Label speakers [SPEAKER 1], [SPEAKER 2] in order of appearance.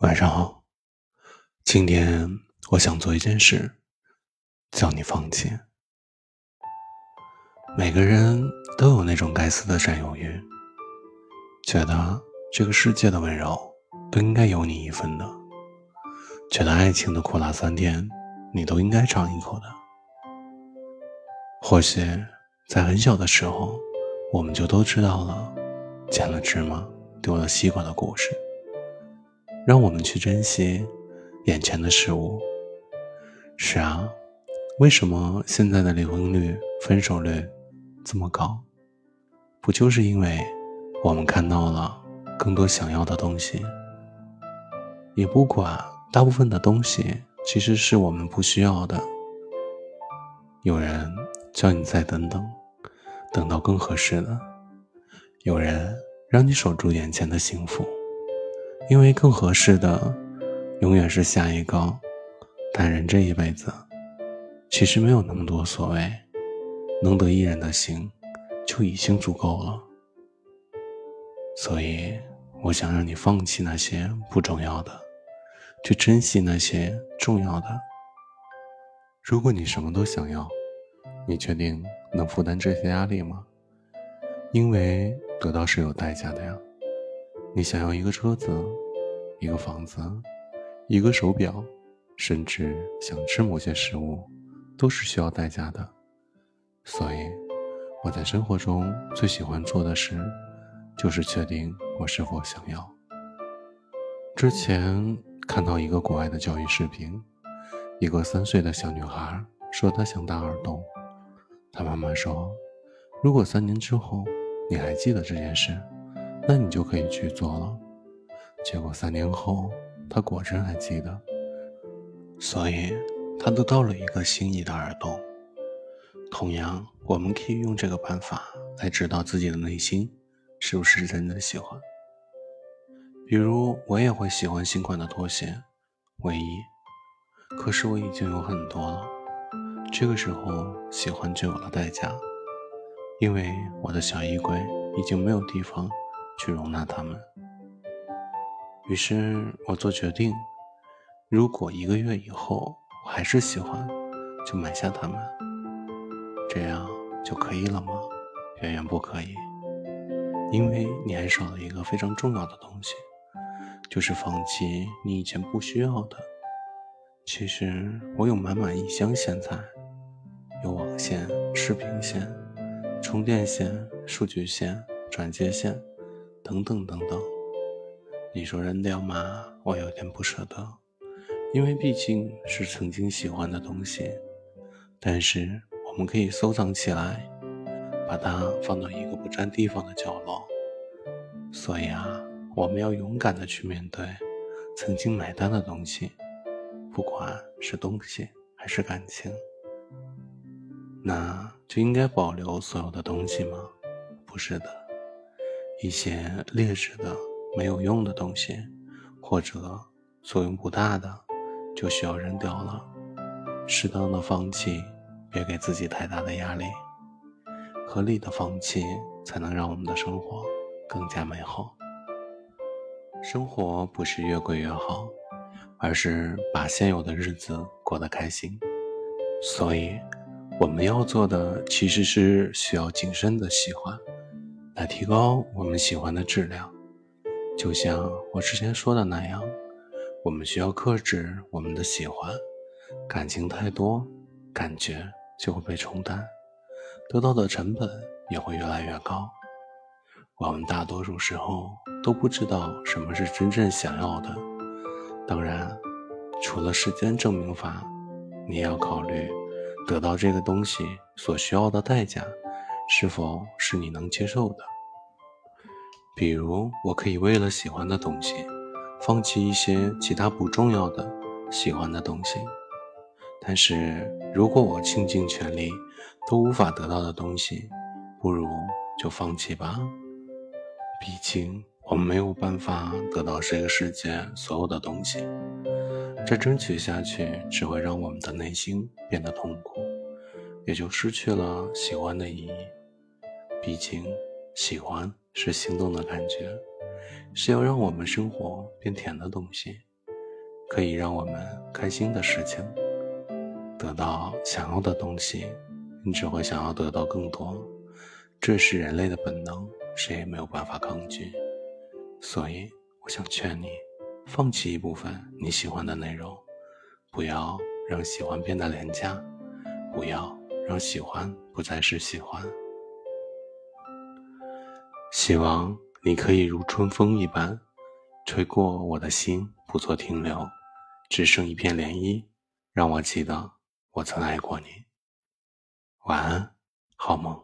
[SPEAKER 1] 晚上好，今天我想做一件事，叫你放弃。每个人都有那种该死的占有欲，觉得这个世界的温柔都应该有你一份的，觉得爱情的苦辣酸甜你都应该尝一口的。或许在很小的时候，我们就都知道了捡了芝麻丢了西瓜的故事。让我们去珍惜眼前的事物。是啊，为什么现在的离婚率、分手率这么高？不就是因为我们看到了更多想要的东西？也不管大部分的东西其实是我们不需要的。有人叫你再等等，等到更合适的；有人让你守住眼前的幸福。因为更合适的，永远是下一个。但人这一辈子，其实没有那么多所谓，能得一人的心，就已经足够了。所以，我想让你放弃那些不重要的，去珍惜那些重要的。如果你什么都想要，你确定能负担这些压力吗？因为得到是有代价的呀。你想要一个车子，一个房子，一个手表，甚至想吃某些食物，都是需要代价的。所以，我在生活中最喜欢做的事，就是确定我是否想要。之前看到一个国外的教育视频，一个三岁的小女孩说她想打耳洞，她妈妈说，如果三年之后你还记得这件事。那你就可以去做了。结果三年后，他果真还记得，所以他得到了一个心仪的耳洞。同样，我们可以用这个办法来知道自己的内心是不是真的喜欢。比如，我也会喜欢新款的拖鞋、卫衣，可是我已经有很多了。这个时候，喜欢就有了代价，因为我的小衣柜已经没有地方。去容纳他们。于是我做决定：如果一个月以后我还是喜欢，就买下它们。这样就可以了吗？远远不可以，因为你还少了一个非常重要的东西，就是放弃你以前不需要的。其实我有满满一箱线材，有网线、视频线、充电线、数据线、转接线。等等等等，你说扔掉吗？我有点不舍得，因为毕竟是曾经喜欢的东西。但是我们可以收藏起来，把它放到一个不占地方的角落。所以啊，我们要勇敢的去面对曾经买单的东西，不管是东西还是感情。那就应该保留所有的东西吗？不是的。一些劣质的、没有用的东西，或者作用不大的，就需要扔掉了。适当的放弃，别给自己太大的压力。合理的放弃，才能让我们的生活更加美好。生活不是越贵越好，而是把现有的日子过得开心。所以，我们要做的其实是需要谨慎的喜欢。来提高我们喜欢的质量，就像我之前说的那样，我们需要克制我们的喜欢。感情太多，感觉就会被冲淡，得到的成本也会越来越高。我们大多数时候都不知道什么是真正想要的。当然，除了时间证明法，你也要考虑得到这个东西所需要的代价。是否是你能接受的？比如，我可以为了喜欢的东西，放弃一些其他不重要的喜欢的东西。但是如果我倾尽全力都无法得到的东西，不如就放弃吧。毕竟我们没有办法得到这个世界所有的东西，再争取下去只会让我们的内心变得痛苦，也就失去了喜欢的意义。毕竟，喜欢是心动的感觉，是要让我们生活变甜的东西。可以让我们开心的事情。得到想要的东西，你只会想要得到更多，这是人类的本能，谁也没有办法抗拒。所以，我想劝你，放弃一部分你喜欢的内容，不要让喜欢变得廉价，不要让喜欢不再是喜欢。希望你可以如春风一般，吹过我的心，不做停留，只剩一片涟漪，让我记得。我曾爱过你，晚安，好梦。